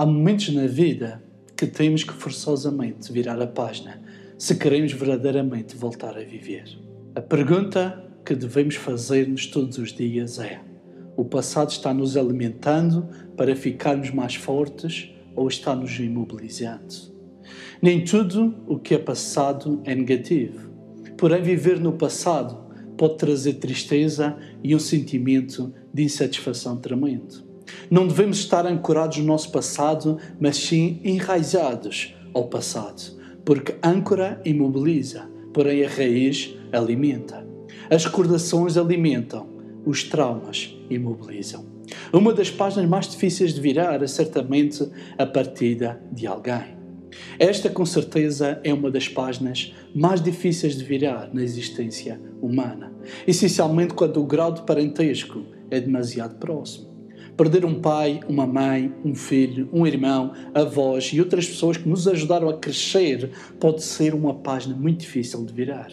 Há momentos na vida que temos que forçosamente virar a página se queremos verdadeiramente voltar a viver. A pergunta que devemos fazer-nos todos os dias é: o passado está nos alimentando para ficarmos mais fortes ou está nos imobilizando? Nem tudo o que é passado é negativo. Porém, viver no passado pode trazer tristeza e um sentimento de insatisfação tremendo. Não devemos estar ancorados no nosso passado, mas sim enraizados ao passado, porque âncora imobiliza, porém a raiz alimenta. As recordações alimentam, os traumas imobilizam. Uma das páginas mais difíceis de virar é certamente a partida de alguém. Esta, com certeza, é uma das páginas mais difíceis de virar na existência humana, essencialmente quando o grau de parentesco é demasiado próximo. Perder um pai, uma mãe, um filho, um irmão, avós e outras pessoas que nos ajudaram a crescer pode ser uma página muito difícil de virar.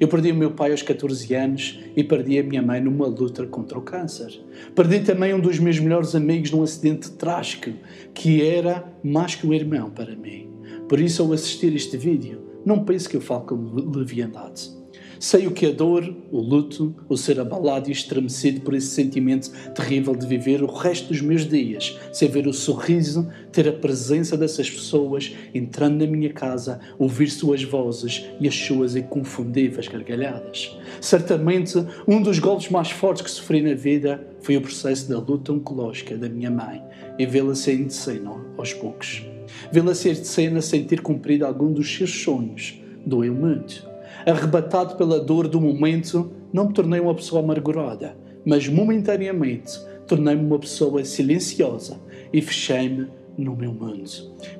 Eu perdi o meu pai aos 14 anos e perdi a minha mãe numa luta contra o câncer. Perdi também um dos meus melhores amigos num acidente trágico, que era mais que um irmão para mim. Por isso, ao assistir este vídeo, não pense que eu falo com leviandade. Sei o que é dor, o luto, o ser abalado e estremecido por esse sentimento terrível de viver o resto dos meus dias sem ver o sorriso, ter a presença dessas pessoas entrando na minha casa, ouvir suas vozes e as suas inconfundíveis gargalhadas. Certamente, um dos golpes mais fortes que sofri na vida foi o processo da luta oncológica da minha mãe e vê-la sair de cena aos poucos. Vê-la sair de cena sem ter cumprido algum dos seus sonhos doeu muito arrebatado pela dor do momento, não me tornei uma pessoa amargurada, mas momentaneamente tornei-me uma pessoa silenciosa e fechei-me no meu mundo.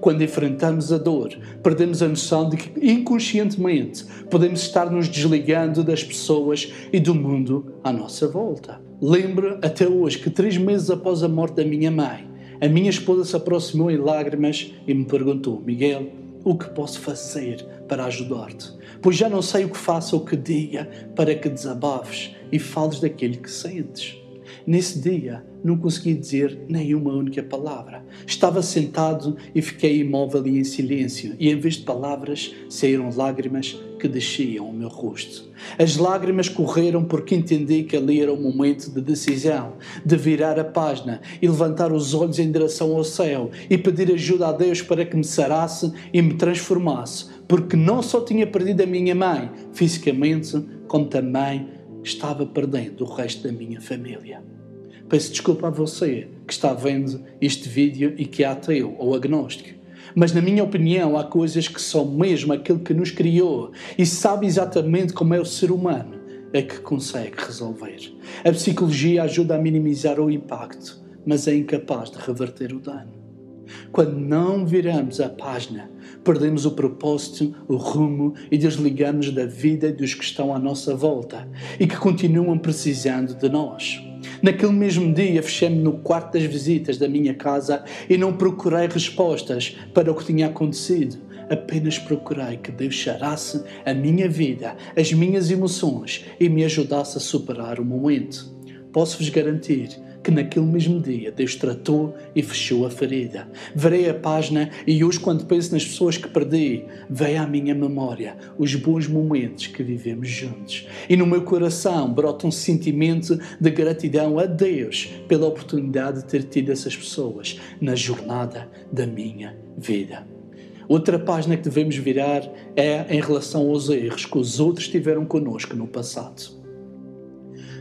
Quando enfrentamos a dor, perdemos a noção de que inconscientemente podemos estar nos desligando das pessoas e do mundo à nossa volta. Lembro até hoje que três meses após a morte da minha mãe, a minha esposa se aproximou em lágrimas e me perguntou: Miguel, o que posso fazer para ajudar-te? Pois já não sei o que faço ou que diga para que desabafes e fales daquilo que sentes. Nesse dia, não consegui dizer nenhuma única palavra. Estava sentado e fiquei imóvel e em silêncio, e em vez de palavras, saíram lágrimas que desciam ao meu rosto. As lágrimas correram porque entendi que ali era o momento de decisão, de virar a página e levantar os olhos em direção ao céu e pedir ajuda a Deus para que me sarasse e me transformasse, porque não só tinha perdido a minha mãe fisicamente, como também estava perdendo o resto da minha família. Peço desculpa a você que está vendo este vídeo e que é ateu ou agnóstico. Mas, na minha opinião, há coisas que só mesmo aquele que nos criou e sabe exatamente como é o ser humano é que consegue resolver. A psicologia ajuda a minimizar o impacto, mas é incapaz de reverter o dano. Quando não viramos a página, perdemos o propósito, o rumo e desligamos da vida dos que estão à nossa volta e que continuam precisando de nós. Naquele mesmo dia, fechei-me no quarto das visitas da minha casa e não procurei respostas para o que tinha acontecido. Apenas procurei que Deus charasse a minha vida, as minhas emoções e me ajudasse a superar o momento. Posso-vos garantir que naquele mesmo dia Deus tratou e fechou a ferida. Verei a página e hoje, quando penso nas pessoas que perdi, veio à minha memória os bons momentos que vivemos juntos. E no meu coração brota um sentimento de gratidão a Deus pela oportunidade de ter tido essas pessoas na jornada da minha vida. Outra página que devemos virar é em relação aos erros que os outros tiveram conosco no passado.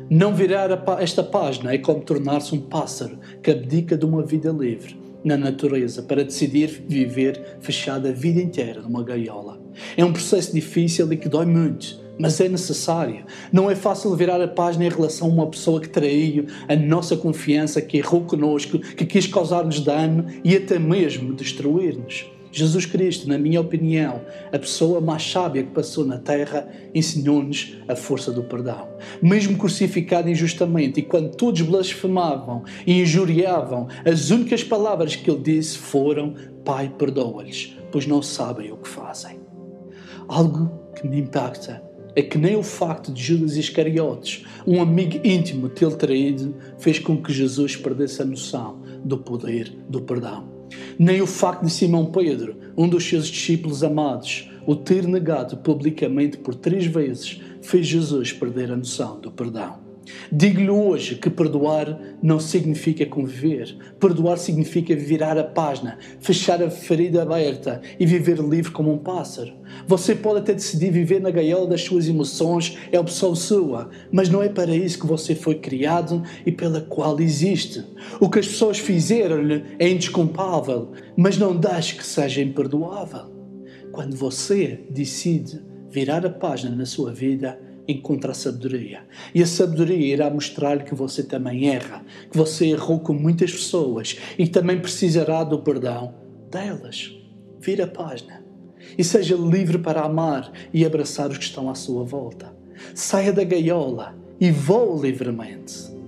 Não virar esta página é como tornar-se um pássaro que abdica de uma vida livre na natureza para decidir viver fechado a vida inteira numa gaiola. É um processo difícil e que dói muito, mas é necessário. Não é fácil virar a página em relação a uma pessoa que traiu a nossa confiança, que errou conosco, que quis causar-nos dano e até mesmo destruir-nos. Jesus Cristo, na minha opinião, a pessoa mais sábia que passou na terra, ensinou-nos a força do perdão. Mesmo crucificado injustamente e quando todos blasfemavam e injuriavam, as únicas palavras que ele disse foram: Pai, perdoa-lhes, pois não sabem o que fazem. Algo que me impacta é que nem o facto de Judas Iscariotes, um amigo íntimo, tê-lo traído, fez com que Jesus perdesse a noção do poder do perdão. Nem o facto de Simão Pedro, um dos seus discípulos amados, o ter negado publicamente por três vezes, fez Jesus perder a noção do perdão. Digo-lhe hoje que perdoar não significa conviver. Perdoar significa virar a página, fechar a ferida aberta e viver livre como um pássaro. Você pode até decidir viver na gaiola das suas emoções, é opção sua, mas não é para isso que você foi criado e pela qual existe. O que as pessoas fizeram-lhe é indesculpável, mas não deixe que seja imperdoável. Quando você decide virar a página na sua vida, encontra a sabedoria. E a sabedoria irá mostrar-lhe que você também erra, que você errou com muitas pessoas e também precisará do perdão delas. Vira a página e seja livre para amar e abraçar os que estão à sua volta. Saia da gaiola e voe livremente.